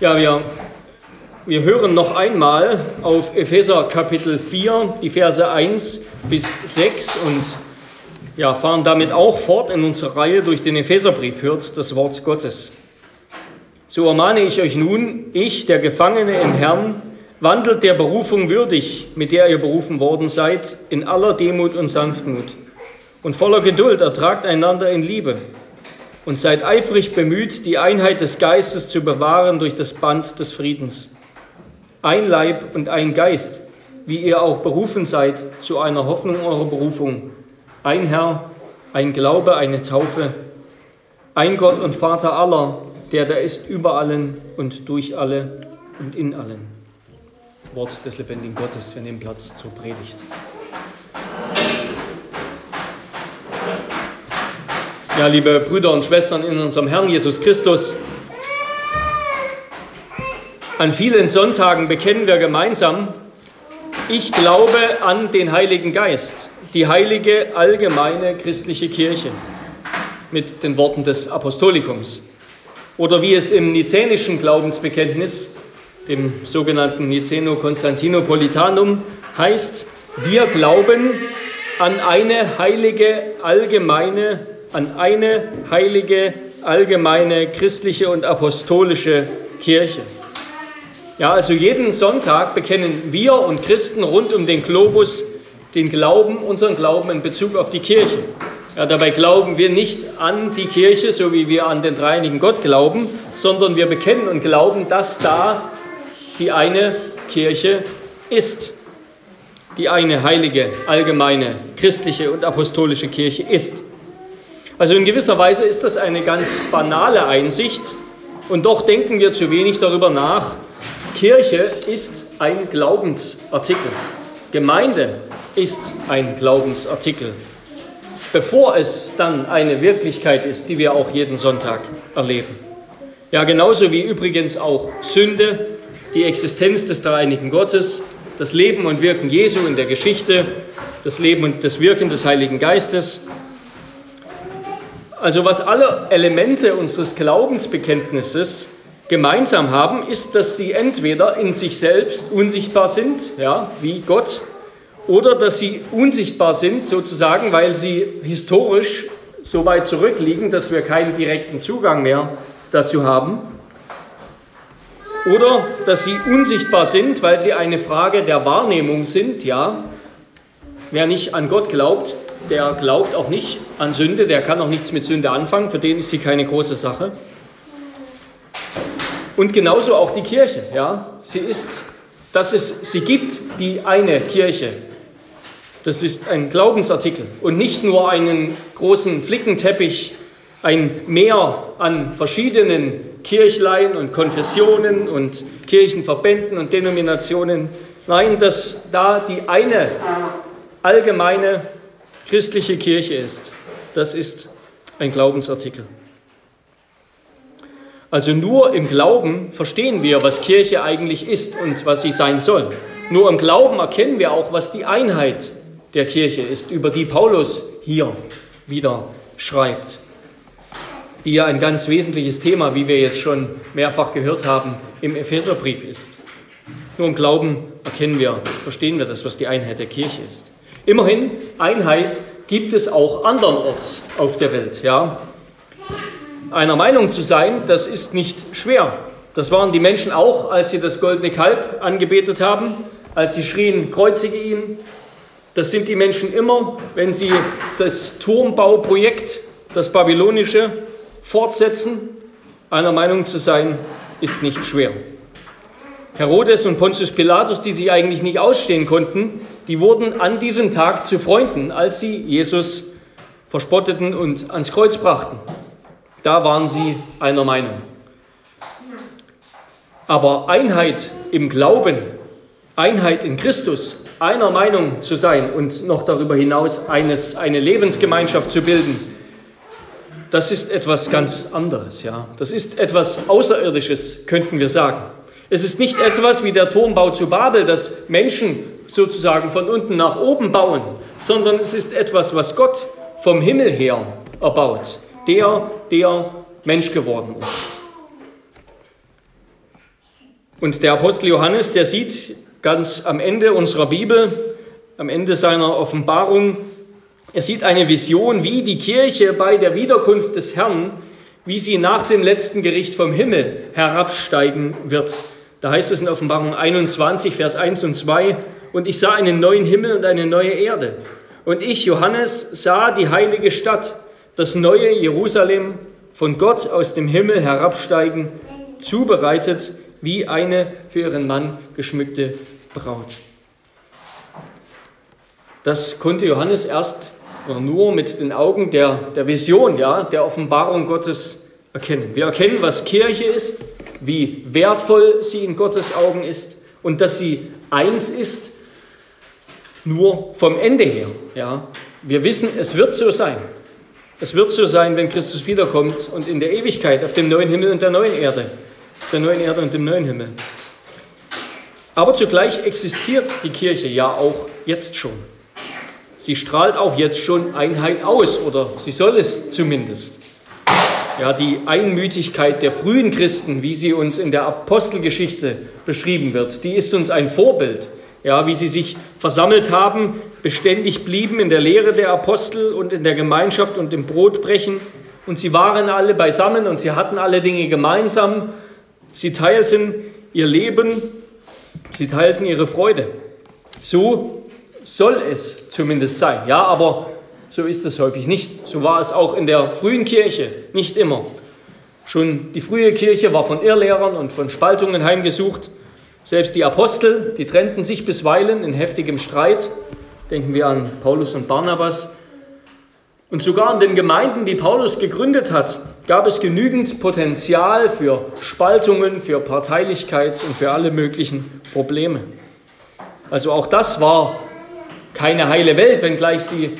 Ja, wir, wir hören noch einmal auf Epheser Kapitel 4, die Verse 1 bis 6 und ja, fahren damit auch fort in unserer Reihe durch den Epheserbrief, hört das Wort Gottes. So ermahne ich euch nun, ich, der Gefangene im Herrn, wandelt der Berufung würdig, mit der ihr berufen worden seid, in aller Demut und Sanftmut. Und voller Geduld ertragt einander in Liebe und seid eifrig bemüht, die Einheit des Geistes zu bewahren durch das Band des Friedens. Ein Leib und ein Geist, wie ihr auch berufen seid zu einer Hoffnung eurer Berufung. Ein Herr, ein Glaube, eine Taufe, ein Gott und Vater aller, der da ist über allen und durch alle und in allen. Wort des lebendigen Gottes, wir nehmen Platz zur Predigt. Ja, liebe Brüder und Schwestern in unserem Herrn Jesus Christus, an vielen Sonntagen bekennen wir gemeinsam, ich glaube an den Heiligen Geist, die heilige allgemeine christliche Kirche, mit den Worten des Apostolikums. Oder wie es im nizänischen Glaubensbekenntnis, dem sogenannten Niceno-Konstantinopolitanum, heißt, wir glauben an eine heilige allgemeine an eine heilige, allgemeine, christliche und apostolische Kirche. Ja, also jeden Sonntag bekennen wir und Christen rund um den Globus den Glauben, unseren Glauben in Bezug auf die Kirche. Ja, dabei glauben wir nicht an die Kirche, so wie wir an den dreinigen Gott glauben, sondern wir bekennen und glauben, dass da die eine Kirche ist. Die eine heilige, allgemeine, christliche und apostolische Kirche ist. Also in gewisser Weise ist das eine ganz banale Einsicht und doch denken wir zu wenig darüber nach. Kirche ist ein Glaubensartikel. Gemeinde ist ein Glaubensartikel, bevor es dann eine Wirklichkeit ist, die wir auch jeden Sonntag erleben. Ja, genauso wie übrigens auch Sünde, die Existenz des dreieinigen Gottes, das Leben und Wirken Jesu in der Geschichte, das Leben und das Wirken des Heiligen Geistes also was alle Elemente unseres Glaubensbekenntnisses gemeinsam haben, ist, dass sie entweder in sich selbst unsichtbar sind, ja, wie Gott, oder dass sie unsichtbar sind, sozusagen, weil sie historisch so weit zurückliegen, dass wir keinen direkten Zugang mehr dazu haben. Oder dass sie unsichtbar sind, weil sie eine Frage der Wahrnehmung sind, ja. Wer nicht an Gott glaubt, der glaubt auch nicht an Sünde, der kann auch nichts mit Sünde anfangen, für den ist sie keine große Sache. Und genauso auch die Kirche, ja, sie ist, dass es sie gibt, die eine Kirche. Das ist ein Glaubensartikel und nicht nur einen großen Flickenteppich, ein Meer an verschiedenen Kirchlein und Konfessionen und Kirchenverbänden und Denominationen. Nein, dass da die eine allgemeine christliche Kirche ist. Das ist ein Glaubensartikel. Also nur im Glauben verstehen wir, was Kirche eigentlich ist und was sie sein soll. Nur im Glauben erkennen wir auch, was die Einheit der Kirche ist, über die Paulus hier wieder schreibt, die ja ein ganz wesentliches Thema, wie wir jetzt schon mehrfach gehört haben, im Epheserbrief ist. Nur im Glauben erkennen wir, verstehen wir das, was die Einheit der Kirche ist. Immerhin, Einheit gibt es auch andernorts auf der Welt. Ja? Einer Meinung zu sein, das ist nicht schwer. Das waren die Menschen auch, als sie das goldene Kalb angebetet haben, als sie schrien, kreuzige ihn. Das sind die Menschen immer, wenn sie das Turmbauprojekt, das babylonische, fortsetzen. Einer Meinung zu sein, ist nicht schwer. Herodes und Pontius Pilatus, die sich eigentlich nicht ausstehen konnten, die wurden an diesem Tag zu Freunden, als sie Jesus verspotteten und ans Kreuz brachten. Da waren sie einer Meinung. Aber Einheit im Glauben, Einheit in Christus, einer Meinung zu sein und noch darüber hinaus eines, eine Lebensgemeinschaft zu bilden, das ist etwas ganz anderes. Ja? Das ist etwas Außerirdisches, könnten wir sagen. Es ist nicht etwas wie der Turmbau zu Babel, dass Menschen sozusagen von unten nach oben bauen, sondern es ist etwas, was Gott vom Himmel her erbaut, der, der Mensch geworden ist. Und der Apostel Johannes, der sieht ganz am Ende unserer Bibel, am Ende seiner Offenbarung, er sieht eine Vision, wie die Kirche bei der Wiederkunft des Herrn, wie sie nach dem letzten Gericht vom Himmel herabsteigen wird. Da heißt es in Offenbarung 21, Vers 1 und 2, und ich sah einen neuen Himmel und eine neue Erde. Und ich, Johannes, sah die heilige Stadt, das neue Jerusalem, von Gott aus dem Himmel herabsteigen, zubereitet wie eine für ihren Mann geschmückte Braut. Das konnte Johannes erst nur mit den Augen der, der Vision, ja, der Offenbarung Gottes erkennen. Wir erkennen, was Kirche ist, wie wertvoll sie in Gottes Augen ist und dass sie eins ist, nur vom Ende her. Ja. Wir wissen, es wird so sein. Es wird so sein, wenn Christus wiederkommt und in der Ewigkeit auf dem neuen Himmel und der neuen Erde, der neuen Erde und dem neuen Himmel. Aber zugleich existiert die Kirche ja auch jetzt schon. Sie strahlt auch jetzt schon Einheit aus, oder sie soll es zumindest. Ja, die Einmütigkeit der frühen Christen, wie sie uns in der Apostelgeschichte beschrieben wird, die ist uns ein Vorbild. Ja, wie sie sich versammelt haben, beständig blieben in der Lehre der Apostel und in der Gemeinschaft und im Brotbrechen. Und sie waren alle beisammen und sie hatten alle Dinge gemeinsam. Sie teilten ihr Leben, sie teilten ihre Freude. So soll es zumindest sein. Ja, aber so ist es häufig nicht. So war es auch in der frühen Kirche, nicht immer. Schon die frühe Kirche war von Irrlehrern und von Spaltungen heimgesucht. Selbst die Apostel, die trennten sich bisweilen in heftigem Streit. Denken wir an Paulus und Barnabas. Und sogar in den Gemeinden, die Paulus gegründet hat, gab es genügend Potenzial für Spaltungen, für Parteilichkeit und für alle möglichen Probleme. Also auch das war keine heile Welt, wenngleich sie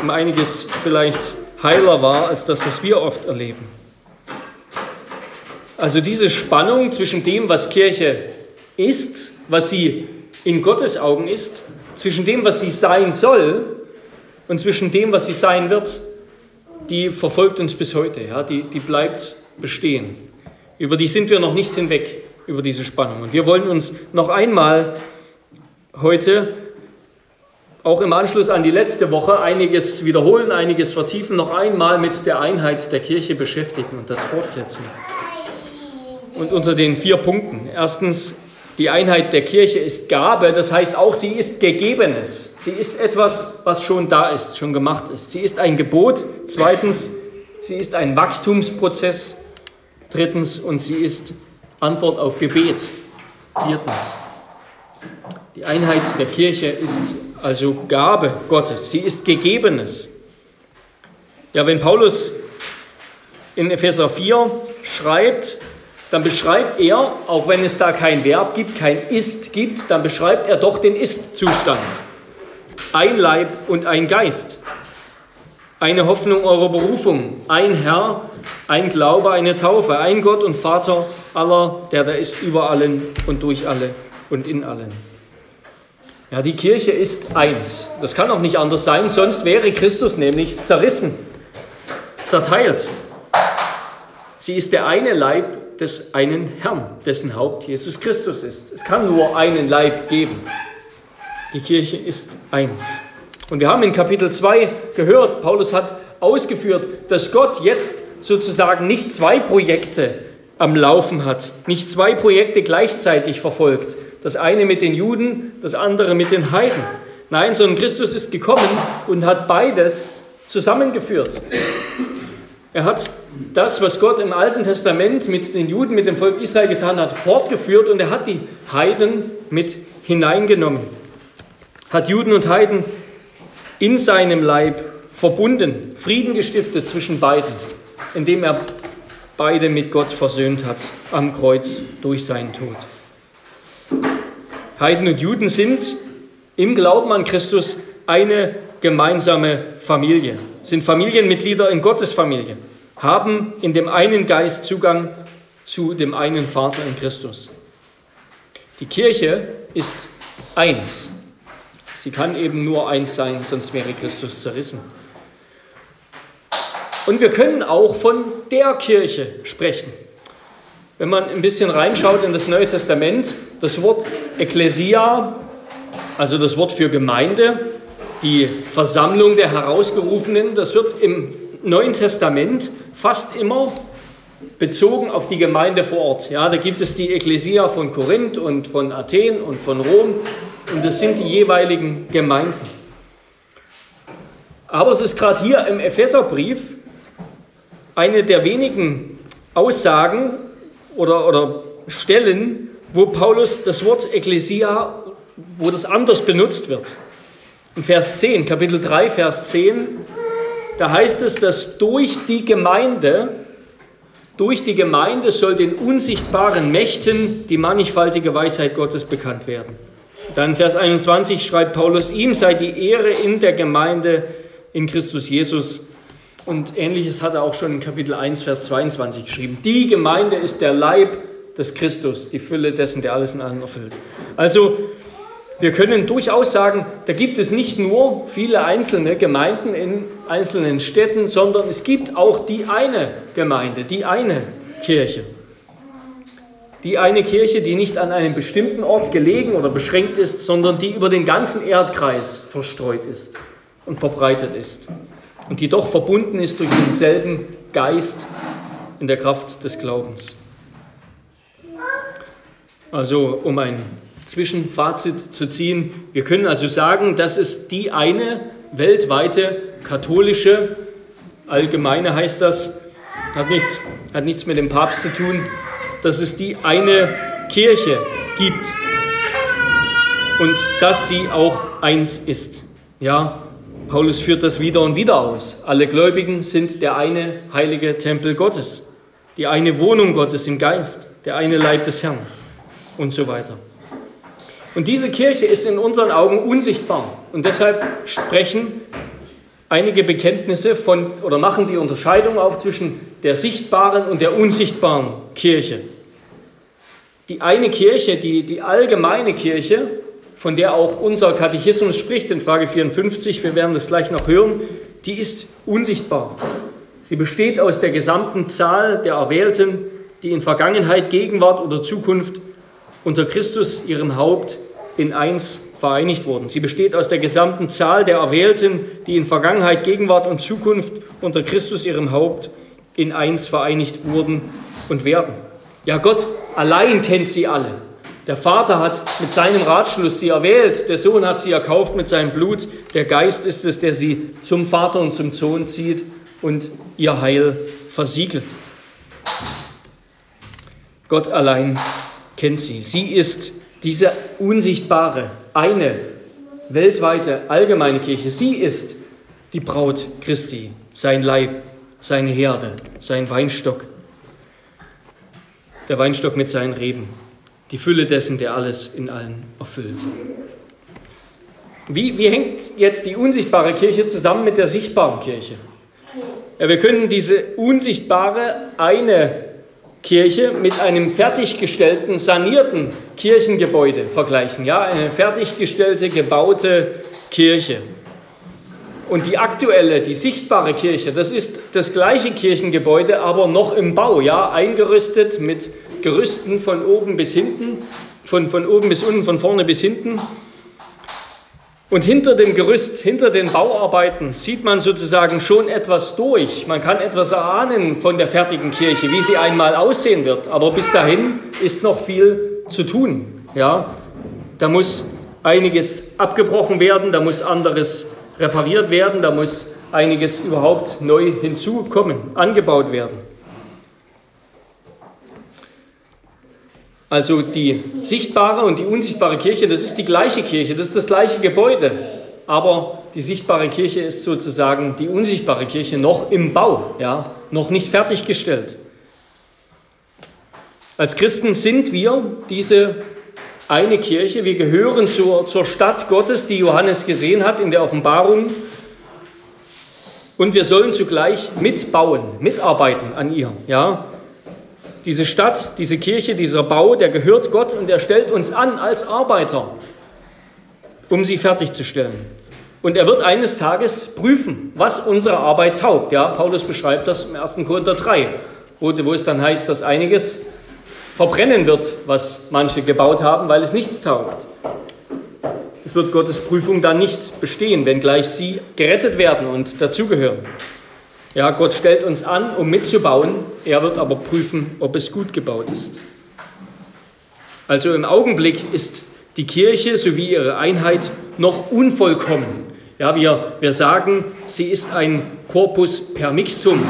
um einiges vielleicht heiler war als das, was wir oft erleben. Also diese Spannung zwischen dem, was Kirche ist, was sie in Gottes Augen ist, zwischen dem, was sie sein soll und zwischen dem, was sie sein wird, die verfolgt uns bis heute, ja, die, die bleibt bestehen. Über die sind wir noch nicht hinweg, über diese Spannung. Und wir wollen uns noch einmal heute auch im Anschluss an die letzte Woche einiges wiederholen, einiges vertiefen, noch einmal mit der Einheit der Kirche beschäftigen und das fortsetzen. Und unter den vier Punkten. Erstens, die Einheit der Kirche ist Gabe, das heißt auch, sie ist Gegebenes. Sie ist etwas, was schon da ist, schon gemacht ist. Sie ist ein Gebot. Zweitens, sie ist ein Wachstumsprozess. Drittens, und sie ist Antwort auf Gebet. Viertens, die Einheit der Kirche ist also Gabe Gottes. Sie ist Gegebenes. Ja, wenn Paulus in Epheser 4 schreibt, dann beschreibt er, auch wenn es da kein Verb gibt, kein Ist gibt, dann beschreibt er doch den Ist-Zustand. Ein Leib und ein Geist. Eine Hoffnung eurer Berufung. Ein Herr, ein Glaube, eine Taufe. Ein Gott und Vater aller, der da ist über allen und durch alle und in allen. Ja, die Kirche ist eins. Das kann auch nicht anders sein, sonst wäre Christus nämlich zerrissen, zerteilt. Sie ist der eine Leib des einen Herrn, dessen Haupt Jesus Christus ist. Es kann nur einen Leib geben. Die Kirche ist eins. Und wir haben in Kapitel 2 gehört, Paulus hat ausgeführt, dass Gott jetzt sozusagen nicht zwei Projekte am Laufen hat, nicht zwei Projekte gleichzeitig verfolgt, das eine mit den Juden, das andere mit den Heiden. Nein, sondern Christus ist gekommen und hat beides zusammengeführt. Er hat das, was Gott im Alten Testament mit den Juden, mit dem Volk Israel getan hat, fortgeführt und er hat die Heiden mit hineingenommen. Hat Juden und Heiden in seinem Leib verbunden, Frieden gestiftet zwischen beiden, indem er beide mit Gott versöhnt hat am Kreuz durch seinen Tod. Heiden und Juden sind im Glauben an Christus eine gemeinsame Familie, sind Familienmitglieder in Gottes Familie, haben in dem einen Geist Zugang zu dem einen Vater in Christus. Die Kirche ist eins. Sie kann eben nur eins sein, sonst wäre Christus zerrissen. Und wir können auch von der Kirche sprechen. wenn man ein bisschen reinschaut in das Neue Testament, das Wort Ekklesia, also das Wort für Gemeinde, die Versammlung der Herausgerufenen, das wird im Neuen Testament fast immer bezogen auf die Gemeinde vor Ort. Ja, da gibt es die Ekklesia von Korinth und von Athen und von Rom und das sind die jeweiligen Gemeinden. Aber es ist gerade hier im Epheserbrief eine der wenigen Aussagen oder, oder Stellen, wo Paulus das Wort Ekklesia, wo das anders benutzt wird. In Vers 10, Kapitel 3, Vers 10, da heißt es, dass durch die Gemeinde, durch die Gemeinde soll den unsichtbaren Mächten die mannigfaltige Weisheit Gottes bekannt werden. Dann Vers 21 schreibt Paulus, ihm sei die Ehre in der Gemeinde in Christus Jesus. Und ähnliches hat er auch schon in Kapitel 1, Vers 22 geschrieben. Die Gemeinde ist der Leib des Christus, die Fülle dessen, der alles in allen erfüllt. Also wir können durchaus sagen, da gibt es nicht nur viele einzelne Gemeinden in einzelnen Städten, sondern es gibt auch die eine Gemeinde, die eine Kirche. Die eine Kirche, die nicht an einem bestimmten Ort gelegen oder beschränkt ist, sondern die über den ganzen Erdkreis verstreut ist und verbreitet ist und die doch verbunden ist durch denselben Geist in der Kraft des Glaubens. Also um ein Zwischenfazit zu ziehen, wir können also sagen, das ist die eine weltweite katholische, allgemeine heißt das, hat nichts, hat nichts mit dem Papst zu tun, dass es die eine Kirche gibt und dass sie auch eins ist. Ja, Paulus führt das wieder und wieder aus. Alle Gläubigen sind der eine heilige Tempel Gottes, die eine Wohnung Gottes im Geist, der eine Leib des Herrn und so weiter. Und diese Kirche ist in unseren Augen unsichtbar. Und deshalb sprechen einige Bekenntnisse von oder machen die Unterscheidung auf zwischen der sichtbaren und der unsichtbaren Kirche. Die eine Kirche, die, die allgemeine Kirche, von der auch unser Katechismus spricht in Frage 54, wir werden das gleich noch hören, die ist unsichtbar. Sie besteht aus der gesamten Zahl der Erwählten, die in Vergangenheit, Gegenwart oder Zukunft unter Christus, ihrem Haupt, in eins vereinigt wurden. Sie besteht aus der gesamten Zahl der Erwählten, die in Vergangenheit, Gegenwart und Zukunft unter Christus, ihrem Haupt, in eins vereinigt wurden und werden. Ja, Gott allein kennt sie alle. Der Vater hat mit seinem Ratschluss sie erwählt, der Sohn hat sie erkauft mit seinem Blut, der Geist ist es, der sie zum Vater und zum Sohn zieht und ihr Heil versiegelt. Gott allein kennt sie. Sie ist diese unsichtbare, eine weltweite, allgemeine Kirche. Sie ist die Braut Christi, sein Leib, seine Herde, sein Weinstock, der Weinstock mit seinen Reben die Fülle dessen, der alles in allen erfüllt. Wie, wie hängt jetzt die unsichtbare Kirche zusammen mit der sichtbaren Kirche? Ja, wir können diese unsichtbare eine Kirche mit einem fertiggestellten, sanierten Kirchengebäude vergleichen. Ja, eine fertiggestellte, gebaute Kirche. Und die aktuelle, die sichtbare Kirche, das ist das gleiche Kirchengebäude, aber noch im Bau, ja, eingerüstet mit Gerüsten von oben bis hinten, von, von oben bis unten, von vorne bis hinten. Und hinter dem Gerüst, hinter den Bauarbeiten sieht man sozusagen schon etwas durch. Man kann etwas erahnen von der fertigen Kirche, wie sie einmal aussehen wird. Aber bis dahin ist noch viel zu tun. Ja, da muss einiges abgebrochen werden, da muss anderes repariert werden, da muss einiges überhaupt neu hinzukommen, angebaut werden. Also die sichtbare und die unsichtbare Kirche, das ist die gleiche Kirche, das ist das gleiche Gebäude. Aber die sichtbare Kirche ist sozusagen die unsichtbare Kirche noch im Bau, ja, noch nicht fertiggestellt. Als Christen sind wir diese eine Kirche, wir gehören zur, zur Stadt Gottes, die Johannes gesehen hat in der Offenbarung. Und wir sollen zugleich mitbauen, mitarbeiten an ihr. Ja? Diese Stadt, diese Kirche, dieser Bau, der gehört Gott und er stellt uns an als Arbeiter, um sie fertigzustellen. Und er wird eines Tages prüfen, was unsere Arbeit taugt. Ja, Paulus beschreibt das im 1. Korinther 3, wo, wo es dann heißt, dass einiges verbrennen wird, was manche gebaut haben, weil es nichts taugt. Es wird Gottes Prüfung dann nicht bestehen, wenngleich sie gerettet werden und dazugehören. Ja, Gott stellt uns an, um mitzubauen, er wird aber prüfen, ob es gut gebaut ist. Also im Augenblick ist die Kirche sowie ihre Einheit noch unvollkommen. Ja, wir, wir sagen, sie ist ein Corpus per mixtum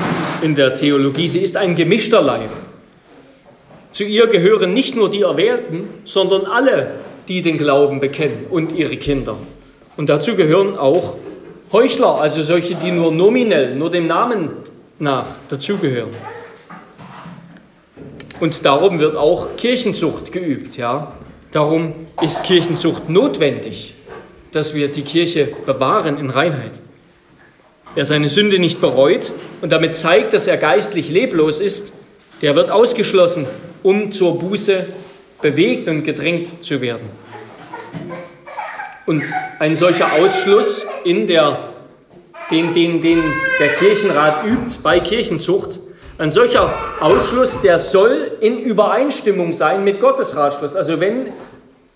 in der Theologie, sie ist ein gemischter Leib. Zu ihr gehören nicht nur die Erwählten, sondern alle, die den Glauben bekennen und ihre Kinder. Und dazu gehören auch Heuchler, also solche, die nur nominell, nur dem Namen nach dazugehören. Und darum wird auch Kirchenzucht geübt. Ja? Darum ist Kirchenzucht notwendig, dass wir die Kirche bewahren in Reinheit. Wer seine Sünde nicht bereut und damit zeigt, dass er geistlich leblos ist, der wird ausgeschlossen, um zur Buße bewegt und gedrängt zu werden. Und ein solcher Ausschluss, in der, den, den, den der Kirchenrat übt bei Kirchenzucht, ein solcher Ausschluss, der soll in Übereinstimmung sein mit Gottes Ratschluss. Also wenn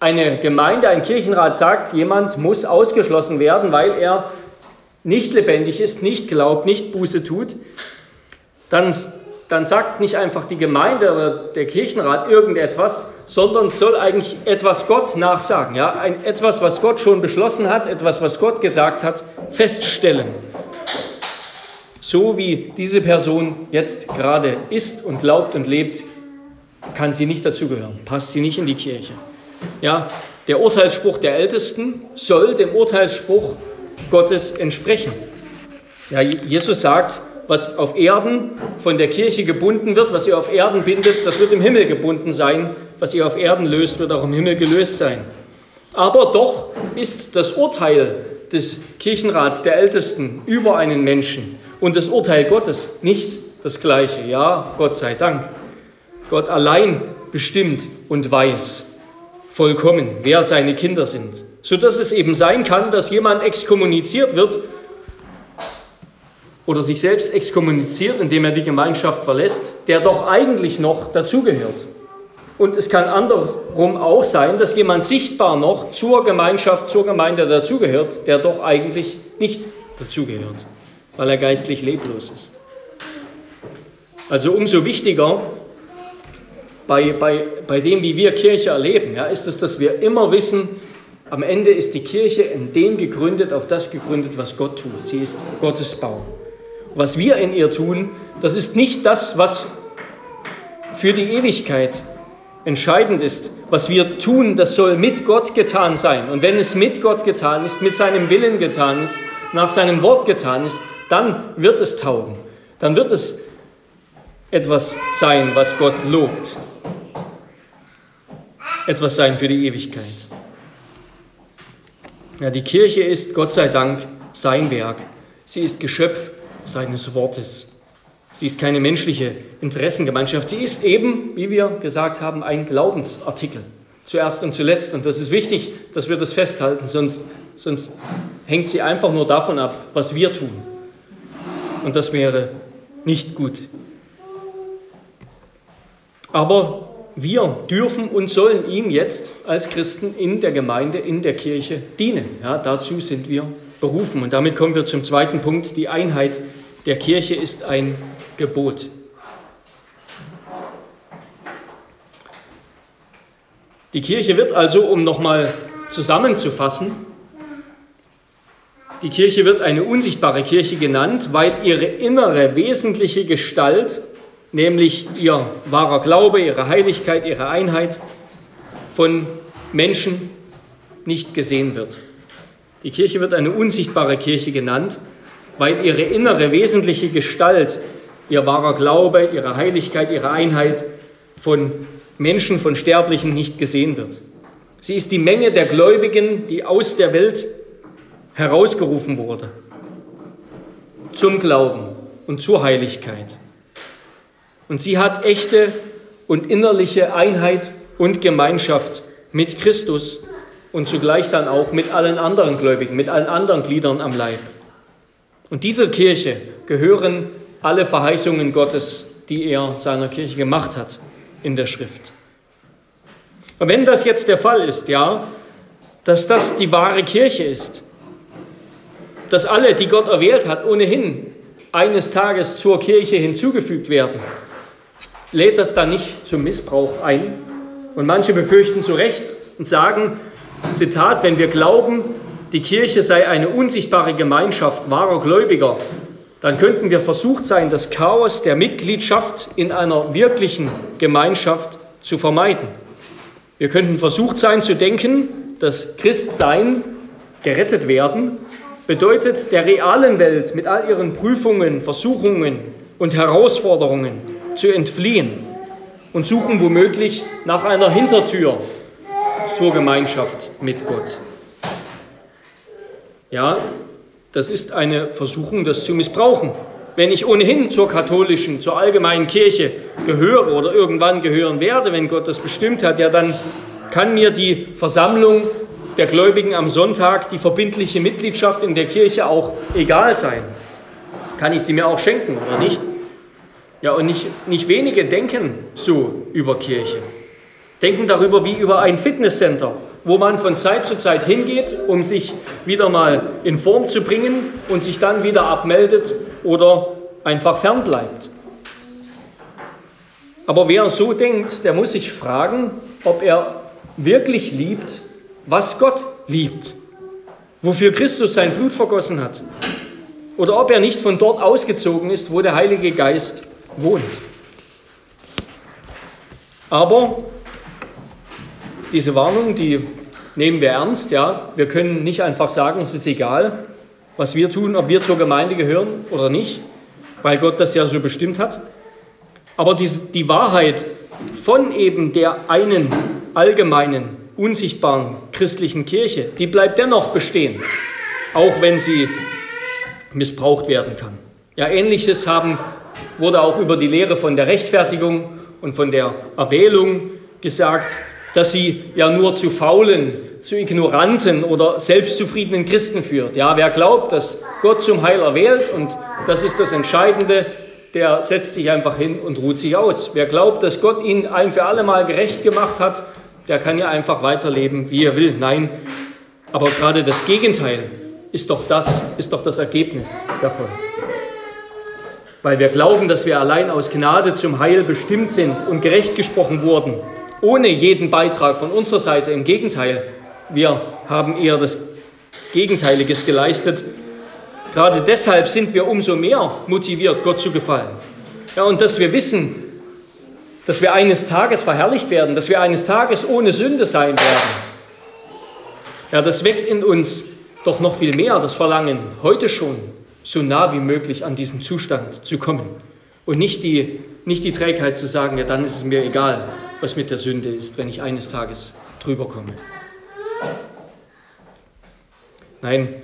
eine Gemeinde, ein Kirchenrat sagt, jemand muss ausgeschlossen werden, weil er nicht lebendig ist, nicht glaubt, nicht Buße tut, dann, dann sagt nicht einfach die Gemeinde oder der Kirchenrat irgendetwas, sondern soll eigentlich etwas Gott nachsagen. Ja? Ein, etwas, was Gott schon beschlossen hat, etwas, was Gott gesagt hat, feststellen so wie diese Person jetzt gerade ist und glaubt und lebt, kann sie nicht dazugehören, passt sie nicht in die Kirche. Ja, der Urteilsspruch der Ältesten soll dem Urteilsspruch Gottes entsprechen. Ja, Jesus sagt, was auf Erden von der Kirche gebunden wird, was ihr auf Erden bindet, das wird im Himmel gebunden sein. Was ihr auf Erden löst, wird auch im Himmel gelöst sein. Aber doch ist das Urteil des Kirchenrats der Ältesten über einen Menschen und das Urteil Gottes nicht das gleiche. Ja, Gott sei Dank. Gott allein bestimmt und weiß vollkommen, wer seine Kinder sind, sodass es eben sein kann, dass jemand exkommuniziert wird oder sich selbst exkommuniziert, indem er die Gemeinschaft verlässt, der doch eigentlich noch dazugehört. Und es kann andersrum auch sein, dass jemand sichtbar noch zur Gemeinschaft, zur Gemeinde dazugehört, der doch eigentlich nicht dazugehört weil er geistlich leblos ist. Also umso wichtiger bei, bei, bei dem, wie wir Kirche erleben, ja, ist es, dass wir immer wissen, am Ende ist die Kirche in dem gegründet, auf das gegründet, was Gott tut. Sie ist Gottes Bau. Was wir in ihr tun, das ist nicht das, was für die Ewigkeit entscheidend ist. Was wir tun, das soll mit Gott getan sein. Und wenn es mit Gott getan ist, mit seinem Willen getan ist, nach seinem Wort getan ist, dann wird es taugen. Dann wird es etwas sein, was Gott lobt. Etwas sein für die Ewigkeit. Ja, die Kirche ist, Gott sei Dank, sein Werk. Sie ist Geschöpf seines Wortes. Sie ist keine menschliche Interessengemeinschaft. Sie ist eben, wie wir gesagt haben, ein Glaubensartikel. Zuerst und zuletzt. Und das ist wichtig, dass wir das festhalten, sonst, sonst hängt sie einfach nur davon ab, was wir tun und das wäre nicht gut. Aber wir dürfen und sollen ihm jetzt als Christen in der Gemeinde, in der Kirche dienen. Ja, dazu sind wir berufen. Und damit kommen wir zum zweiten Punkt. Die Einheit der Kirche ist ein Gebot. Die Kirche wird also, um nochmal zusammenzufassen, die Kirche wird eine unsichtbare Kirche genannt, weil ihre innere wesentliche Gestalt, nämlich ihr wahrer Glaube, ihre Heiligkeit, ihre Einheit, von Menschen nicht gesehen wird. Die Kirche wird eine unsichtbare Kirche genannt, weil ihre innere wesentliche Gestalt, ihr wahrer Glaube, ihre Heiligkeit, ihre Einheit von Menschen, von Sterblichen nicht gesehen wird. Sie ist die Menge der Gläubigen, die aus der Welt herausgerufen wurde zum Glauben und zur Heiligkeit. Und sie hat echte und innerliche Einheit und Gemeinschaft mit Christus und zugleich dann auch mit allen anderen Gläubigen, mit allen anderen Gliedern am Leib. Und dieser Kirche gehören alle Verheißungen Gottes, die er seiner Kirche gemacht hat in der Schrift. Und wenn das jetzt der Fall ist, ja, dass das die wahre Kirche ist, dass alle, die Gott erwählt hat, ohnehin eines Tages zur Kirche hinzugefügt werden, lädt das dann nicht zum Missbrauch ein? Und manche befürchten zu Recht und sagen, Zitat, wenn wir glauben, die Kirche sei eine unsichtbare Gemeinschaft wahrer Gläubiger, dann könnten wir versucht sein, das Chaos der Mitgliedschaft in einer wirklichen Gemeinschaft zu vermeiden. Wir könnten versucht sein zu denken, dass Christsein, gerettet werden, bedeutet der realen Welt mit all ihren Prüfungen, Versuchungen und Herausforderungen zu entfliehen und suchen womöglich nach einer Hintertür zur Gemeinschaft mit Gott. Ja, das ist eine Versuchung, das zu missbrauchen. Wenn ich ohnehin zur katholischen, zur allgemeinen Kirche gehöre oder irgendwann gehören werde, wenn Gott das bestimmt hat, ja, dann kann mir die Versammlung der Gläubigen am Sonntag, die verbindliche Mitgliedschaft in der Kirche auch egal sein. Kann ich sie mir auch schenken oder nicht? Ja, und nicht, nicht wenige denken so über Kirche. Denken darüber wie über ein Fitnesscenter, wo man von Zeit zu Zeit hingeht, um sich wieder mal in Form zu bringen und sich dann wieder abmeldet oder einfach fernbleibt. Aber wer so denkt, der muss sich fragen, ob er wirklich liebt, was Gott liebt, wofür Christus sein Blut vergossen hat, oder ob er nicht von dort ausgezogen ist, wo der Heilige Geist wohnt. Aber diese Warnung, die nehmen wir ernst. Ja, wir können nicht einfach sagen, es ist egal, was wir tun, ob wir zur Gemeinde gehören oder nicht, weil Gott das ja so bestimmt hat. Aber die, die Wahrheit von eben der einen allgemeinen unsichtbaren christlichen Kirche, die bleibt dennoch bestehen, auch wenn sie missbraucht werden kann. Ja, ähnliches haben, wurde auch über die Lehre von der Rechtfertigung und von der Erwählung gesagt, dass sie ja nur zu faulen, zu ignoranten oder selbstzufriedenen Christen führt. Ja, wer glaubt, dass Gott zum Heil erwählt und das ist das Entscheidende, der setzt sich einfach hin und ruht sich aus. Wer glaubt, dass Gott ihn ein für alle Mal gerecht gemacht hat der kann ja einfach weiterleben, wie er will. Nein, aber gerade das Gegenteil ist doch das, ist doch das Ergebnis davon. Weil wir glauben, dass wir allein aus Gnade zum Heil bestimmt sind und gerecht gesprochen wurden, ohne jeden Beitrag von unserer Seite. Im Gegenteil, wir haben eher das Gegenteiliges geleistet. Gerade deshalb sind wir umso mehr motiviert, Gott zu gefallen. Ja, und dass wir wissen, dass wir eines Tages verherrlicht werden, dass wir eines Tages ohne Sünde sein werden. Ja, das weckt in uns doch noch viel mehr das Verlangen, heute schon so nah wie möglich an diesen Zustand zu kommen. Und nicht die, nicht die Trägheit zu sagen, ja, dann ist es mir egal, was mit der Sünde ist, wenn ich eines Tages drüber komme. Nein,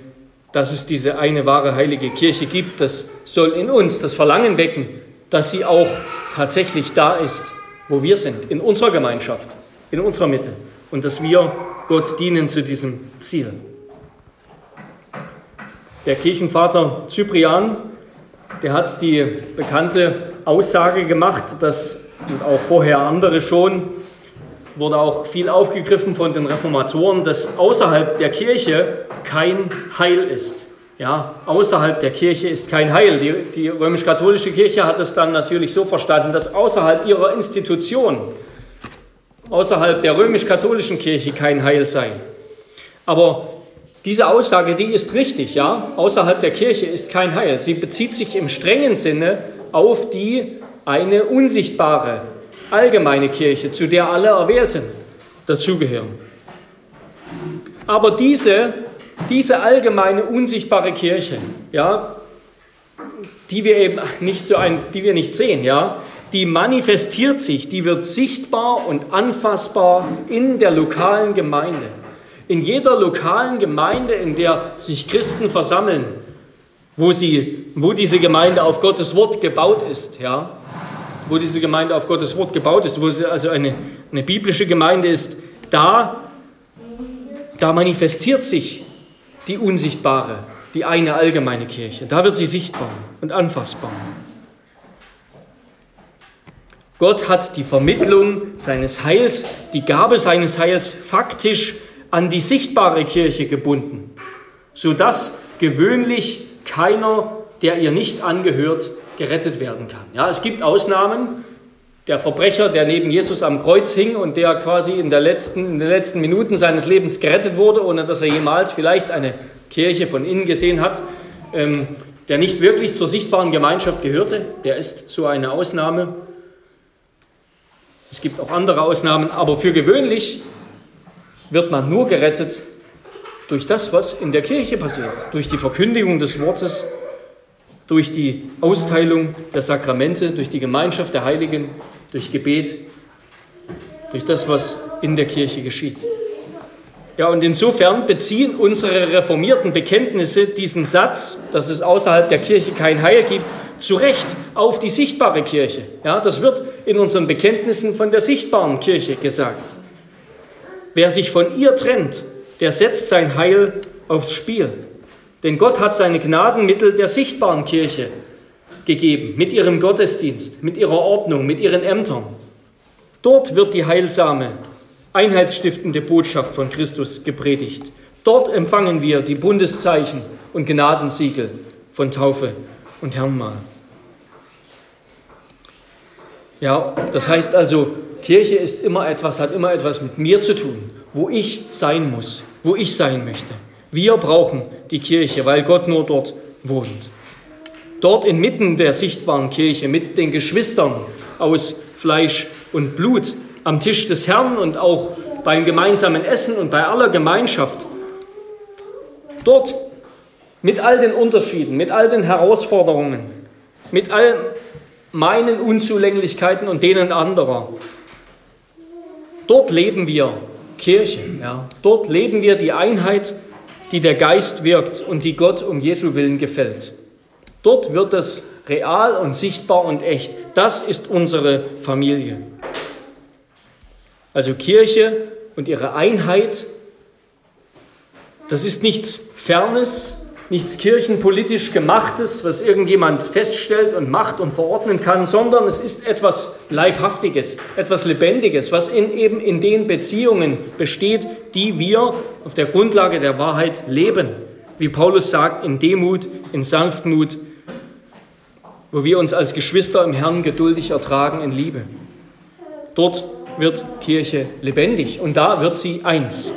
dass es diese eine wahre heilige Kirche gibt, das soll in uns das Verlangen wecken, dass sie auch tatsächlich da ist, wo wir sind, in unserer Gemeinschaft, in unserer Mitte und dass wir Gott dienen zu diesem Ziel. Der Kirchenvater Cyprian, der hat die bekannte Aussage gemacht, dass und auch vorher andere schon, wurde auch viel aufgegriffen von den Reformatoren, dass außerhalb der Kirche kein Heil ist. Ja, außerhalb der Kirche ist kein Heil. Die, die römisch-katholische Kirche hat es dann natürlich so verstanden, dass außerhalb ihrer Institution, außerhalb der römisch-katholischen Kirche kein Heil sei. Aber diese Aussage, die ist richtig, ja. Außerhalb der Kirche ist kein Heil. Sie bezieht sich im strengen Sinne auf die eine unsichtbare, allgemeine Kirche, zu der alle Erwählten dazugehören. Aber diese diese allgemeine unsichtbare Kirche, ja, die wir eben nicht so ein, die wir nicht sehen, ja, die manifestiert sich, die wird sichtbar und anfassbar in der lokalen Gemeinde. In jeder lokalen Gemeinde, in der sich Christen versammeln, wo, sie, wo diese Gemeinde auf Gottes Wort gebaut ist, ja, wo diese Gemeinde auf Gottes Wort gebaut ist, wo sie also eine, eine biblische Gemeinde ist, da, da manifestiert sich die unsichtbare, die eine allgemeine Kirche. Da wird sie sichtbar und anfassbar. Gott hat die Vermittlung seines Heils, die Gabe seines Heils faktisch an die sichtbare Kirche gebunden, sodass gewöhnlich keiner, der ihr nicht angehört, gerettet werden kann. Ja, es gibt Ausnahmen. Der Verbrecher, der neben Jesus am Kreuz hing und der quasi in, der letzten, in den letzten Minuten seines Lebens gerettet wurde, ohne dass er jemals vielleicht eine Kirche von innen gesehen hat, ähm, der nicht wirklich zur sichtbaren Gemeinschaft gehörte, der ist so eine Ausnahme. Es gibt auch andere Ausnahmen, aber für gewöhnlich wird man nur gerettet durch das, was in der Kirche passiert, durch die Verkündigung des Wortes, durch die Austeilung der Sakramente, durch die Gemeinschaft der Heiligen, durch Gebet, durch das, was in der Kirche geschieht. Ja, und insofern beziehen unsere reformierten Bekenntnisse diesen Satz, dass es außerhalb der Kirche kein Heil gibt, zu Recht auf die sichtbare Kirche. Ja, das wird in unseren Bekenntnissen von der sichtbaren Kirche gesagt. Wer sich von ihr trennt, der setzt sein Heil aufs Spiel. Denn Gott hat seine Gnadenmittel der sichtbaren Kirche gegeben, mit ihrem Gottesdienst, mit ihrer Ordnung, mit ihren Ämtern. Dort wird die heilsame, einheitsstiftende Botschaft von Christus gepredigt. Dort empfangen wir die Bundeszeichen und Gnadensiegel von Taufe und Herrnmal. Ja, das heißt also, Kirche ist immer etwas, hat immer etwas mit mir zu tun, wo ich sein muss, wo ich sein möchte. Wir brauchen die Kirche, weil Gott nur dort wohnt. Dort inmitten der sichtbaren Kirche mit den Geschwistern aus Fleisch und Blut am Tisch des Herrn und auch beim gemeinsamen Essen und bei aller Gemeinschaft. Dort mit all den Unterschieden, mit all den Herausforderungen, mit all meinen Unzulänglichkeiten und denen anderer. Dort leben wir Kirche. Ja. Dort leben wir die Einheit, die der Geist wirkt und die Gott um Jesu Willen gefällt. Dort wird es real und sichtbar und echt. Das ist unsere Familie. Also Kirche und ihre Einheit, das ist nichts Fernes, nichts kirchenpolitisch Gemachtes, was irgendjemand feststellt und macht und verordnen kann, sondern es ist etwas Leibhaftiges, etwas Lebendiges, was in, eben in den Beziehungen besteht, die wir auf der Grundlage der Wahrheit leben. Wie Paulus sagt, in Demut, in Sanftmut, wo wir uns als Geschwister im Herrn geduldig ertragen in Liebe. Dort wird Kirche lebendig und da wird sie eins.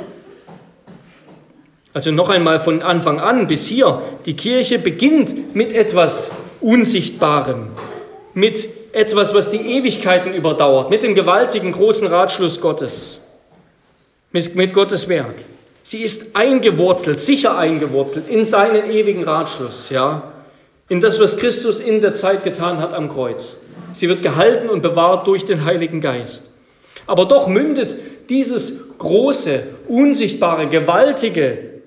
Also noch einmal von Anfang an bis hier, die Kirche beginnt mit etwas Unsichtbarem, mit etwas, was die Ewigkeiten überdauert, mit dem gewaltigen großen Ratschluss Gottes, mit, Gottes Werk. Sie ist eingewurzelt, sicher eingewurzelt in seinen ewigen Ratschluss, ja, in das, was Christus in der Zeit getan hat am Kreuz. Sie wird gehalten und bewahrt durch den Heiligen Geist. Aber doch mündet dieses große, unsichtbare, gewaltige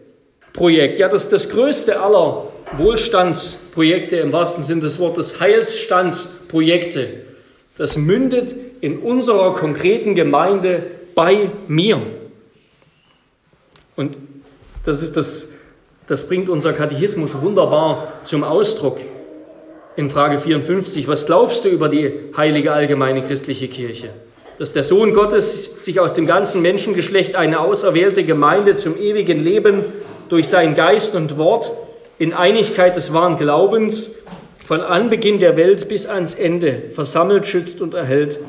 Projekt, ja, das das größte aller Wohlstandsprojekte im wahrsten Sinne des Wortes, Heilsstandsprojekte. Das mündet in unserer konkreten Gemeinde bei mir. Und das, ist das, das bringt unser Katechismus wunderbar zum Ausdruck in Frage 54. Was glaubst du über die heilige allgemeine christliche Kirche? Dass der Sohn Gottes sich aus dem ganzen Menschengeschlecht eine auserwählte Gemeinde zum ewigen Leben durch seinen Geist und Wort in Einigkeit des wahren Glaubens von Anbeginn der Welt bis ans Ende versammelt, schützt und erhält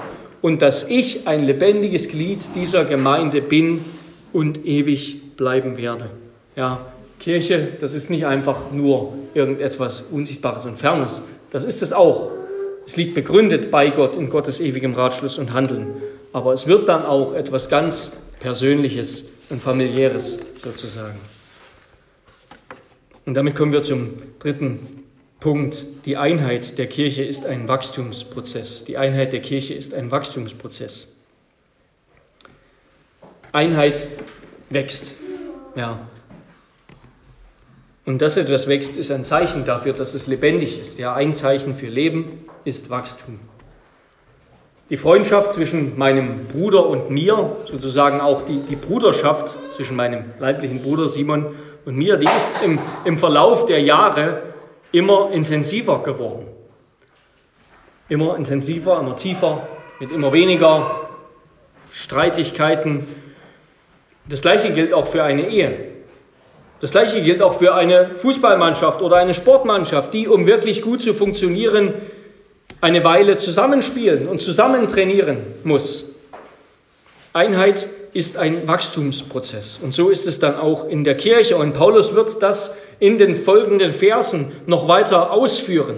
und dass ich ein lebendiges Glied dieser Gemeinde bin und ewig bleiben werde. Ja, Kirche, das ist nicht einfach nur irgendetwas Unsichtbares und Fernes. Das ist es auch. Es liegt begründet bei Gott in Gottes ewigem Ratschluss und Handeln. Aber es wird dann auch etwas ganz Persönliches und Familiäres sozusagen. Und damit kommen wir zum dritten Punkt. Die Einheit der Kirche ist ein Wachstumsprozess. Die Einheit der Kirche ist ein Wachstumsprozess. Einheit wächst. Ja. Und dass etwas wächst, ist ein Zeichen dafür, dass es lebendig ist. Ja, ein Zeichen für Leben ist Wachstum. Die Freundschaft zwischen meinem Bruder und mir, sozusagen auch die, die Bruderschaft zwischen meinem leiblichen Bruder Simon und mir, die ist im, im Verlauf der Jahre immer intensiver geworden. Immer intensiver, immer tiefer, mit immer weniger Streitigkeiten. Das gleiche gilt auch für eine Ehe. Das gleiche gilt auch für eine Fußballmannschaft oder eine Sportmannschaft, die, um wirklich gut zu funktionieren, eine Weile zusammenspielen und zusammen trainieren muss. Einheit ist ein Wachstumsprozess und so ist es dann auch in der Kirche und Paulus wird das in den folgenden Versen noch weiter ausführen.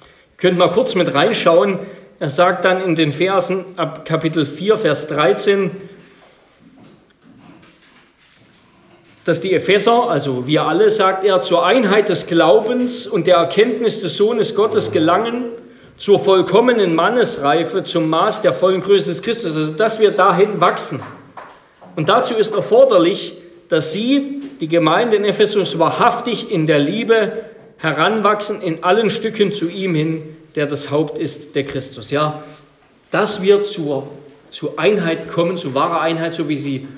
Ihr könnt mal kurz mit reinschauen. Er sagt dann in den Versen ab Kapitel 4, Vers 13, dass die Epheser, also wir alle, sagt er, zur Einheit des Glaubens und der Erkenntnis des Sohnes Gottes gelangen, zur vollkommenen Mannesreife, zum Maß der vollen Größe des Christus, also dass wir dahin wachsen. Und dazu ist erforderlich, dass Sie, die Gemeinde in Ephesus, wahrhaftig in der Liebe heranwachsen, in allen Stücken zu ihm hin, der das Haupt ist, der Christus. Ja, dass wir zur, zur Einheit kommen, zu wahrer Einheit, so wie sie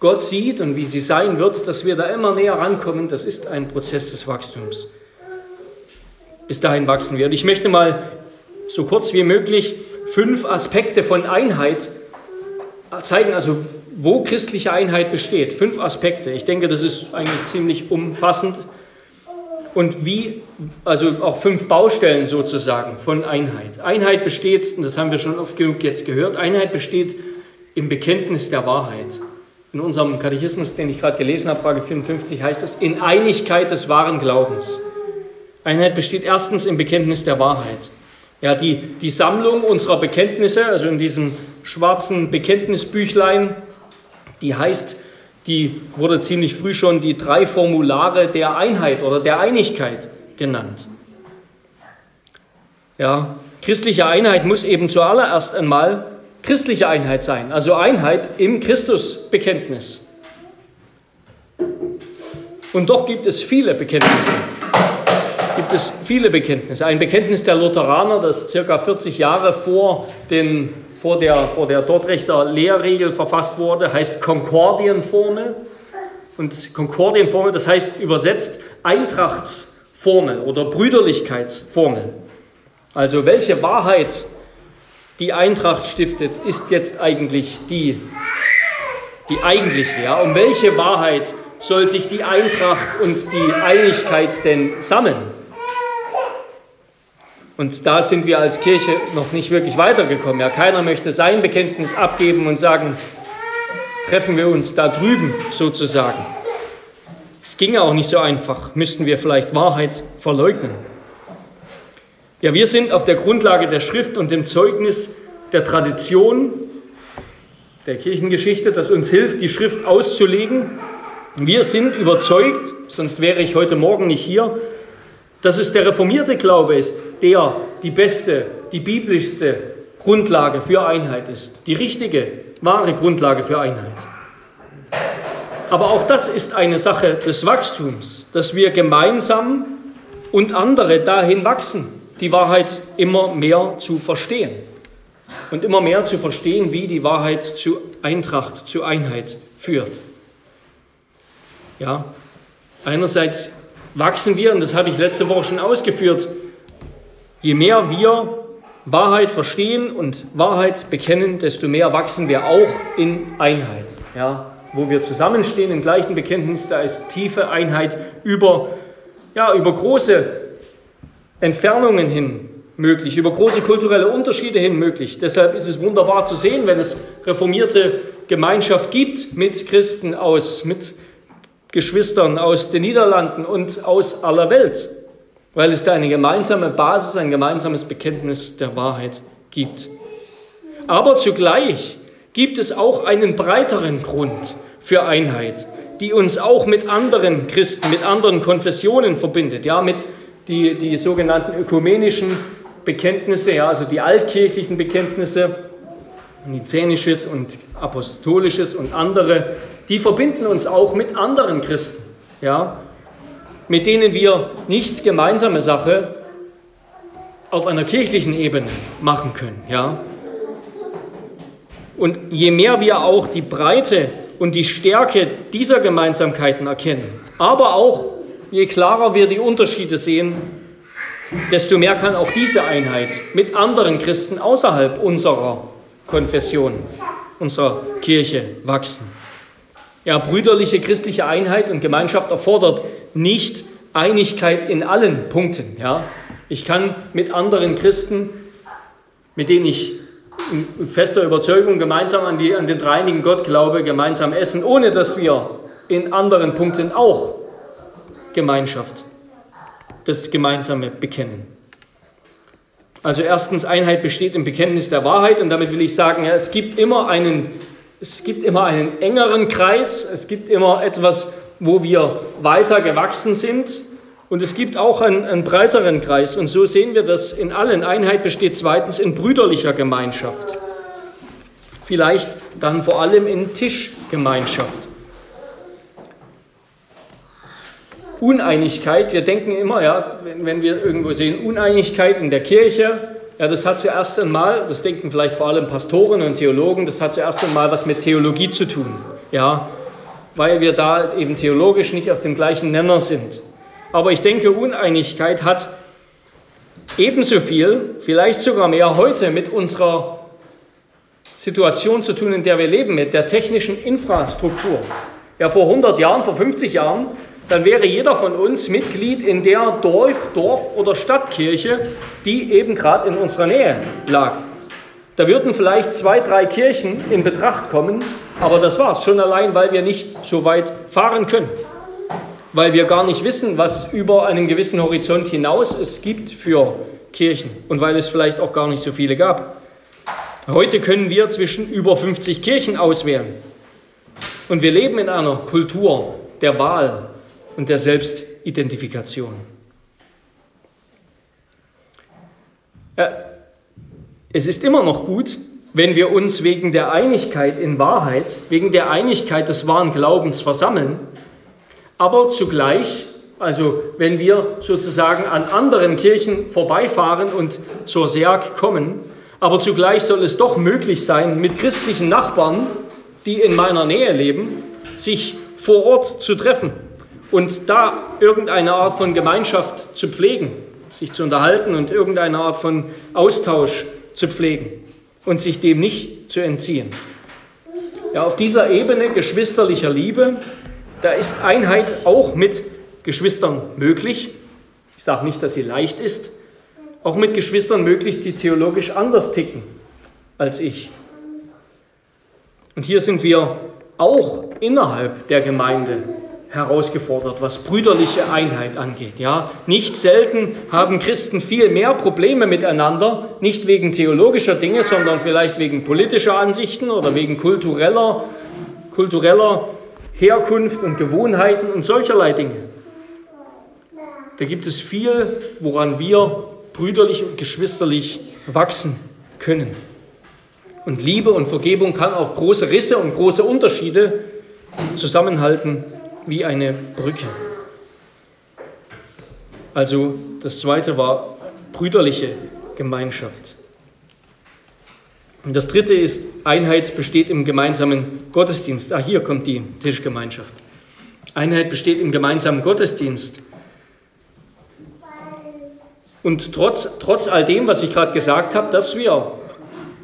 Gott sieht und wie sie sein wird, dass wir da immer näher rankommen, das ist ein Prozess des Wachstums. Bis dahin wachsen wir. Und ich möchte mal so kurz wie möglich fünf Aspekte von Einheit zeigen, also wo christliche Einheit besteht. Fünf Aspekte. Ich denke, das ist eigentlich ziemlich umfassend. Und wie, also auch fünf Baustellen sozusagen von Einheit. Einheit besteht, und das haben wir schon oft genug jetzt gehört, Einheit besteht im Bekenntnis der Wahrheit. In unserem Katechismus, den ich gerade gelesen habe, Frage 55, heißt es, in Einigkeit des wahren Glaubens. Einheit besteht erstens im Bekenntnis der Wahrheit. Ja, die, die Sammlung unserer Bekenntnisse, also in diesem schwarzen Bekenntnisbüchlein, die heißt, die wurde ziemlich früh schon die drei Formulare der Einheit oder der Einigkeit genannt. Ja, christliche Einheit muss eben zuallererst einmal christliche Einheit sein, also Einheit im Christusbekenntnis. Und doch gibt es viele Bekenntnisse. Gibt es viele Bekenntnisse. Ein Bekenntnis der Lutheraner, das circa 40 Jahre vor, den, vor, der, vor der Dortrechter Lehrregel verfasst wurde, heißt Konkordienformel. Und Konkordienformel, das heißt übersetzt Eintrachtsformel oder Brüderlichkeitsformel. Also welche Wahrheit die Eintracht stiftet, ist jetzt eigentlich die, die eigentliche. Ja? Um welche Wahrheit soll sich die Eintracht und die Einigkeit denn sammeln? Und da sind wir als Kirche noch nicht wirklich weitergekommen. Ja, keiner möchte sein Bekenntnis abgeben und sagen, treffen wir uns da drüben sozusagen. Es ginge auch nicht so einfach. Müssten wir vielleicht Wahrheit verleugnen? Ja, wir sind auf der Grundlage der Schrift und dem Zeugnis der Tradition der Kirchengeschichte, das uns hilft, die Schrift auszulegen. Wir sind überzeugt, sonst wäre ich heute Morgen nicht hier, dass es der reformierte Glaube ist, der die beste, die biblischste Grundlage für Einheit ist, die richtige, wahre Grundlage für Einheit. Aber auch das ist eine Sache des Wachstums, dass wir gemeinsam und andere dahin wachsen, die Wahrheit immer mehr zu verstehen und immer mehr zu verstehen, wie die Wahrheit zu Eintracht, zu Einheit führt. Ja, einerseits wachsen wir, und das habe ich letzte Woche schon ausgeführt, je mehr wir Wahrheit verstehen und Wahrheit bekennen, desto mehr wachsen wir auch in Einheit. Ja, wo wir zusammenstehen im gleichen Bekenntnis, da ist tiefe Einheit über, ja, über große Entfernungen hin möglich, über große kulturelle Unterschiede hin möglich. Deshalb ist es wunderbar zu sehen, wenn es reformierte Gemeinschaft gibt mit Christen aus, mit Geschwistern aus den Niederlanden und aus aller Welt, weil es da eine gemeinsame Basis, ein gemeinsames Bekenntnis der Wahrheit gibt. Aber zugleich gibt es auch einen breiteren Grund für Einheit, die uns auch mit anderen Christen, mit anderen Konfessionen verbindet, ja, mit die, die sogenannten ökumenischen Bekenntnisse, ja, also die altkirchlichen Bekenntnisse, Nizänisches und Apostolisches und andere, die verbinden uns auch mit anderen Christen, ja, mit denen wir nicht gemeinsame Sache auf einer kirchlichen Ebene machen können. Ja. Und je mehr wir auch die Breite und die Stärke dieser Gemeinsamkeiten erkennen, aber auch je klarer wir die Unterschiede sehen, desto mehr kann auch diese Einheit mit anderen Christen außerhalb unserer Konfession, unserer Kirche wachsen. Ja, brüderliche christliche Einheit und Gemeinschaft erfordert nicht Einigkeit in allen Punkten. Ja. Ich kann mit anderen Christen, mit denen ich in fester Überzeugung gemeinsam an, die, an den dreinigen Gott glaube, gemeinsam essen, ohne dass wir in anderen Punkten auch Gemeinschaft, das Gemeinsame bekennen. Also erstens, Einheit besteht im Bekenntnis der Wahrheit und damit will ich sagen, ja, es, gibt immer einen, es gibt immer einen engeren Kreis, es gibt immer etwas, wo wir weiter gewachsen sind und es gibt auch einen, einen breiteren Kreis und so sehen wir das in allen. Einheit besteht zweitens in brüderlicher Gemeinschaft, vielleicht dann vor allem in Tischgemeinschaft. Uneinigkeit, wir denken immer, ja, wenn, wenn wir irgendwo sehen, Uneinigkeit in der Kirche, ja, das hat zuerst einmal, das denken vielleicht vor allem Pastoren und Theologen, das hat zuerst einmal was mit Theologie zu tun, ja, weil wir da eben theologisch nicht auf dem gleichen Nenner sind. Aber ich denke, Uneinigkeit hat ebenso viel, vielleicht sogar mehr heute mit unserer Situation zu tun, in der wir leben, mit der technischen Infrastruktur. Ja, vor 100 Jahren, vor 50 Jahren dann wäre jeder von uns Mitglied in der Dorf, Dorf oder Stadtkirche, die eben gerade in unserer Nähe lag. Da würden vielleicht zwei, drei Kirchen in Betracht kommen, aber das war's, schon allein, weil wir nicht so weit fahren können. Weil wir gar nicht wissen, was über einen gewissen Horizont hinaus es gibt für Kirchen und weil es vielleicht auch gar nicht so viele gab. Heute können wir zwischen über 50 Kirchen auswählen. Und wir leben in einer Kultur der Wahl, und der Selbstidentifikation. Äh, es ist immer noch gut, wenn wir uns wegen der Einigkeit in Wahrheit, wegen der Einigkeit des wahren Glaubens versammeln, aber zugleich, also wenn wir sozusagen an anderen Kirchen vorbeifahren und zur Serg kommen, aber zugleich soll es doch möglich sein, mit christlichen Nachbarn, die in meiner Nähe leben, sich vor Ort zu treffen und da irgendeine Art von Gemeinschaft zu pflegen, sich zu unterhalten und irgendeine Art von Austausch zu pflegen und sich dem nicht zu entziehen. Ja, auf dieser Ebene geschwisterlicher Liebe, da ist Einheit auch mit Geschwistern möglich. Ich sage nicht, dass sie leicht ist, auch mit Geschwistern möglich, die theologisch anders ticken als ich. Und hier sind wir auch innerhalb der Gemeinde herausgefordert, was brüderliche Einheit angeht. Ja, nicht selten haben Christen viel mehr Probleme miteinander, nicht wegen theologischer Dinge, sondern vielleicht wegen politischer Ansichten oder wegen kultureller, kultureller Herkunft und Gewohnheiten und solcherlei Dinge. Da gibt es viel, woran wir brüderlich und geschwisterlich wachsen können. Und Liebe und Vergebung kann auch große Risse und große Unterschiede zusammenhalten wie eine Brücke. Also das zweite war brüderliche Gemeinschaft. Und das dritte ist, Einheit besteht im gemeinsamen Gottesdienst. Ah, hier kommt die Tischgemeinschaft. Einheit besteht im gemeinsamen Gottesdienst. Und trotz, trotz all dem, was ich gerade gesagt habe, dass wir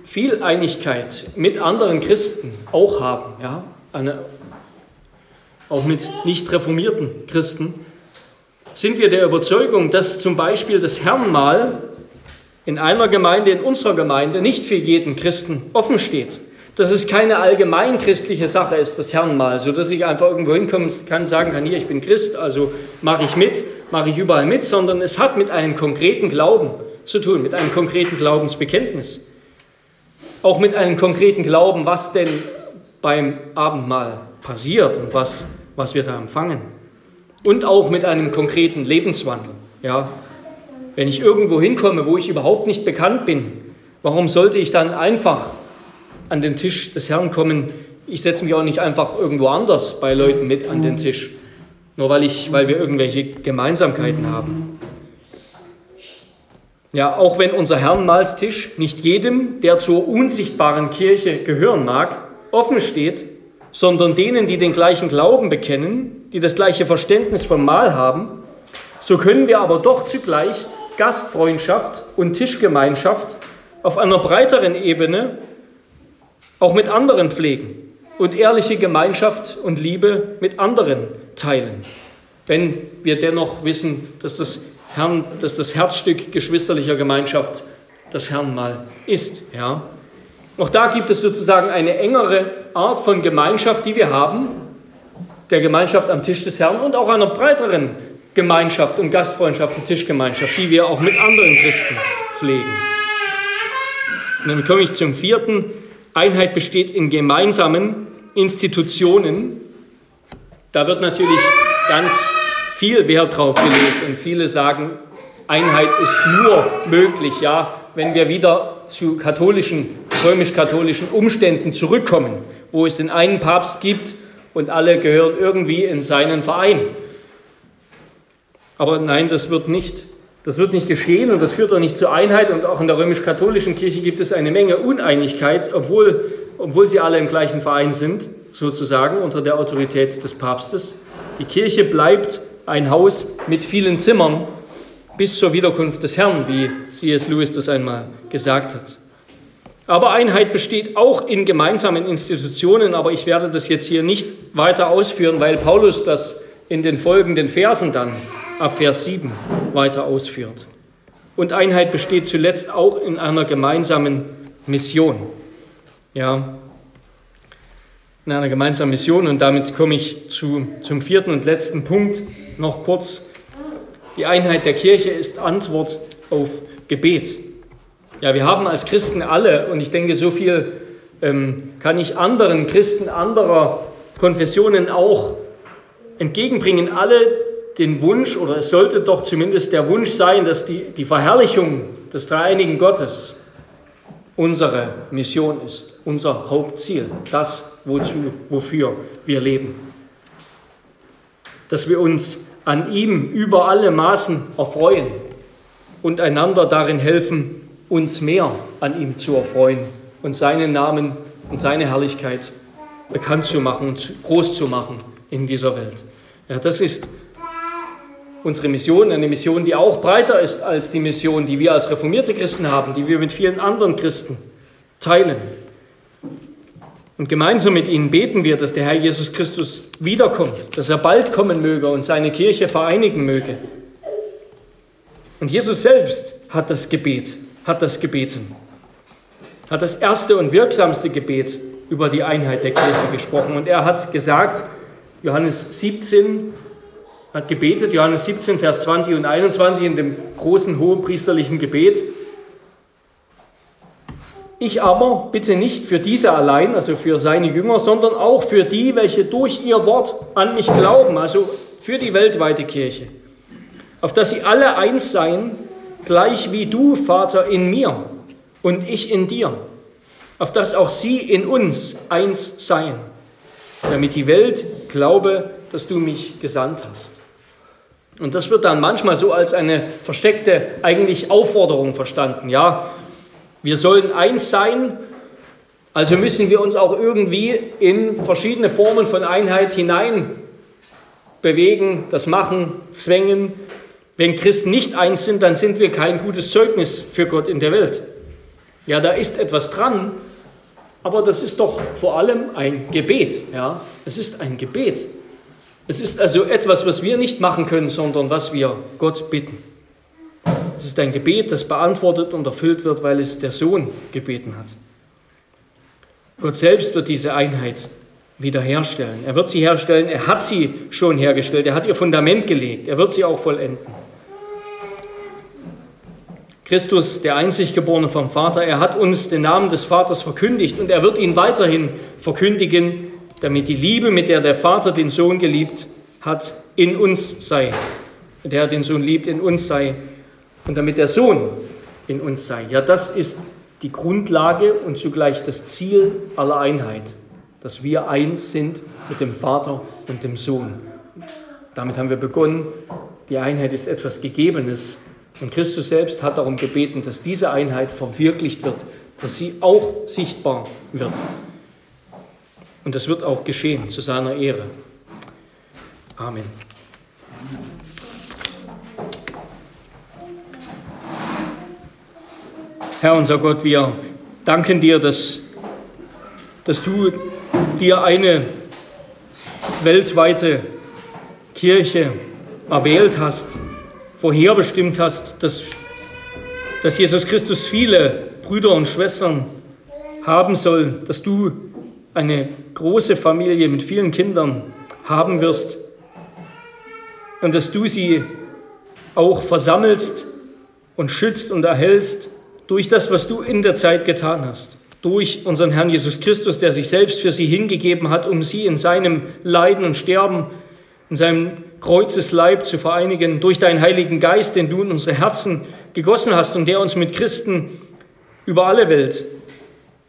viel Einigkeit mit anderen Christen auch haben, ja, eine auch mit nicht reformierten Christen, sind wir der Überzeugung, dass zum Beispiel das Herrenmahl in einer Gemeinde, in unserer Gemeinde, nicht für jeden Christen offen steht. Dass es keine allgemein christliche Sache ist, das Herrenmahl, sodass ich einfach irgendwo hinkommen kann, sagen kann, hier, ich bin Christ, also mache ich mit, mache ich überall mit, sondern es hat mit einem konkreten Glauben zu tun, mit einem konkreten Glaubensbekenntnis. Auch mit einem konkreten Glauben, was denn beim Abendmahl passiert und was, was wir da empfangen. Und auch mit einem konkreten Lebenswandel. Ja, wenn ich irgendwo hinkomme, wo ich überhaupt nicht bekannt bin, warum sollte ich dann einfach an den Tisch des Herrn kommen? Ich setze mich auch nicht einfach irgendwo anders bei Leuten mit an den Tisch, nur weil, ich, weil wir irgendwelche Gemeinsamkeiten haben. Ja, auch wenn unser Herrenmahlstisch nicht jedem, der zur unsichtbaren Kirche gehören mag, offen steht, sondern denen, die den gleichen Glauben bekennen, die das gleiche Verständnis vom Mahl haben, so können wir aber doch zugleich Gastfreundschaft und Tischgemeinschaft auf einer breiteren Ebene auch mit anderen pflegen und ehrliche Gemeinschaft und Liebe mit anderen teilen. Wenn wir dennoch wissen, dass das, Herrn, dass das Herzstück geschwisterlicher Gemeinschaft das Herrn mal ist. Ja. Auch da gibt es sozusagen eine engere Art von Gemeinschaft, die wir haben, der Gemeinschaft am Tisch des Herrn und auch einer breiteren Gemeinschaft und Gastfreundschaft und Tischgemeinschaft, die wir auch mit anderen Christen pflegen. Und dann komme ich zum vierten. Einheit besteht in gemeinsamen Institutionen. Da wird natürlich ganz viel Wert drauf gelegt und viele sagen, Einheit ist nur möglich, ja, wenn wir wieder zu katholischen, römisch-katholischen Umständen zurückkommen, wo es den einen Papst gibt und alle gehören irgendwie in seinen Verein. Aber nein, das wird nicht, das wird nicht geschehen und das führt auch nicht zur Einheit. Und auch in der römisch-katholischen Kirche gibt es eine Menge Uneinigkeit, obwohl, obwohl sie alle im gleichen Verein sind, sozusagen unter der Autorität des Papstes. Die Kirche bleibt ein Haus mit vielen Zimmern bis zur Wiederkunft des Herrn, wie C.S. Lewis das einmal gesagt hat. Aber Einheit besteht auch in gemeinsamen Institutionen, aber ich werde das jetzt hier nicht weiter ausführen, weil Paulus das in den folgenden Versen dann ab Vers 7 weiter ausführt. Und Einheit besteht zuletzt auch in einer gemeinsamen Mission. Ja, in einer gemeinsamen Mission. Und damit komme ich zu, zum vierten und letzten Punkt noch kurz. Die Einheit der Kirche ist Antwort auf Gebet. Ja, wir haben als Christen alle, und ich denke, so viel ähm, kann ich anderen Christen anderer Konfessionen auch entgegenbringen, alle den Wunsch, oder es sollte doch zumindest der Wunsch sein, dass die, die Verherrlichung des dreieinigen Gottes unsere Mission ist, unser Hauptziel, das, wozu, wofür wir leben. Dass wir uns an ihm über alle Maßen erfreuen und einander darin helfen, uns mehr an ihm zu erfreuen und seinen Namen und seine Herrlichkeit bekannt zu machen und groß zu machen in dieser Welt. Ja, das ist unsere Mission, eine Mission, die auch breiter ist als die Mission, die wir als reformierte Christen haben, die wir mit vielen anderen Christen teilen. Und gemeinsam mit ihnen beten wir, dass der Herr Jesus Christus wiederkommt, dass er bald kommen möge und seine Kirche vereinigen möge. Und Jesus selbst hat das Gebet hat das gebeten, hat das erste und wirksamste Gebet über die Einheit der Kirche gesprochen. Und er hat gesagt, Johannes 17 hat gebetet, Johannes 17, Vers 20 und 21 in dem großen hohepriesterlichen Gebet. Ich aber bitte nicht für diese allein, also für seine Jünger, sondern auch für die, welche durch ihr Wort an mich glauben, also für die weltweite Kirche, auf dass sie alle eins seien, gleich wie du, Vater, in mir und ich in dir, auf dass auch sie in uns eins seien, damit die Welt glaube, dass du mich gesandt hast. Und das wird dann manchmal so als eine versteckte eigentlich Aufforderung verstanden. Ja, wir sollen eins sein, also müssen wir uns auch irgendwie in verschiedene Formen von Einheit hinein bewegen, das machen, zwängen, wenn Christen nicht eins sind, dann sind wir kein gutes Zeugnis für Gott in der Welt. Ja, da ist etwas dran, aber das ist doch vor allem ein Gebet. Ja, es ist ein Gebet. Es ist also etwas, was wir nicht machen können, sondern was wir Gott bitten. Es ist ein Gebet, das beantwortet und erfüllt wird, weil es der Sohn gebeten hat. Gott selbst wird diese Einheit wiederherstellen. Er wird sie herstellen, er hat sie schon hergestellt, er hat ihr Fundament gelegt, er wird sie auch vollenden. Christus, der einzig Geborene vom Vater, er hat uns den Namen des Vaters verkündigt und er wird ihn weiterhin verkündigen, damit die Liebe, mit der der Vater den Sohn geliebt hat, in uns sei. Mit der er den Sohn liebt, in uns sei. Und damit der Sohn in uns sei. Ja, das ist die Grundlage und zugleich das Ziel aller Einheit, dass wir eins sind mit dem Vater und dem Sohn. Damit haben wir begonnen. Die Einheit ist etwas Gegebenes, und Christus selbst hat darum gebeten, dass diese Einheit verwirklicht wird, dass sie auch sichtbar wird. Und das wird auch geschehen zu seiner Ehre. Amen. Herr unser Gott, wir danken dir, dass, dass du dir eine weltweite Kirche erwählt hast, vorherbestimmt hast, dass, dass Jesus Christus viele Brüder und Schwestern haben soll, dass du eine große Familie mit vielen Kindern haben wirst und dass du sie auch versammelst und schützt und erhältst durch das, was du in der Zeit getan hast. Durch unseren Herrn Jesus Christus, der sich selbst für sie hingegeben hat, um sie in seinem Leiden und Sterben, in seinem Kreuzesleib zu vereinigen. Durch deinen Heiligen Geist, den du in unsere Herzen gegossen hast und der uns mit Christen über alle Welt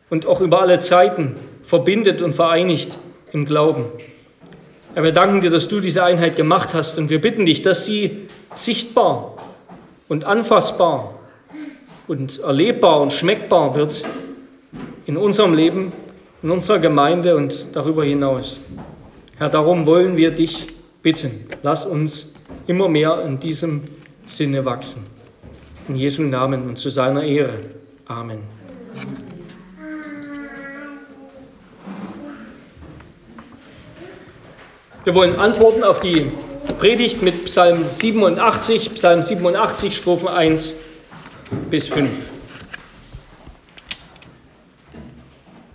und auch über alle Zeiten verbindet und vereinigt im Glauben. Herr, wir danken dir, dass du diese Einheit gemacht hast und wir bitten dich, dass sie sichtbar und anfassbar und erlebbar und schmeckbar wird in unserem Leben, in unserer Gemeinde und darüber hinaus. Herr, darum wollen wir dich bitten. Lass uns immer mehr in diesem Sinne wachsen. In Jesu Namen und zu seiner Ehre. Amen. Wir wollen antworten auf die Predigt mit Psalm 87, Psalm 87, Strophen 1 bis 5.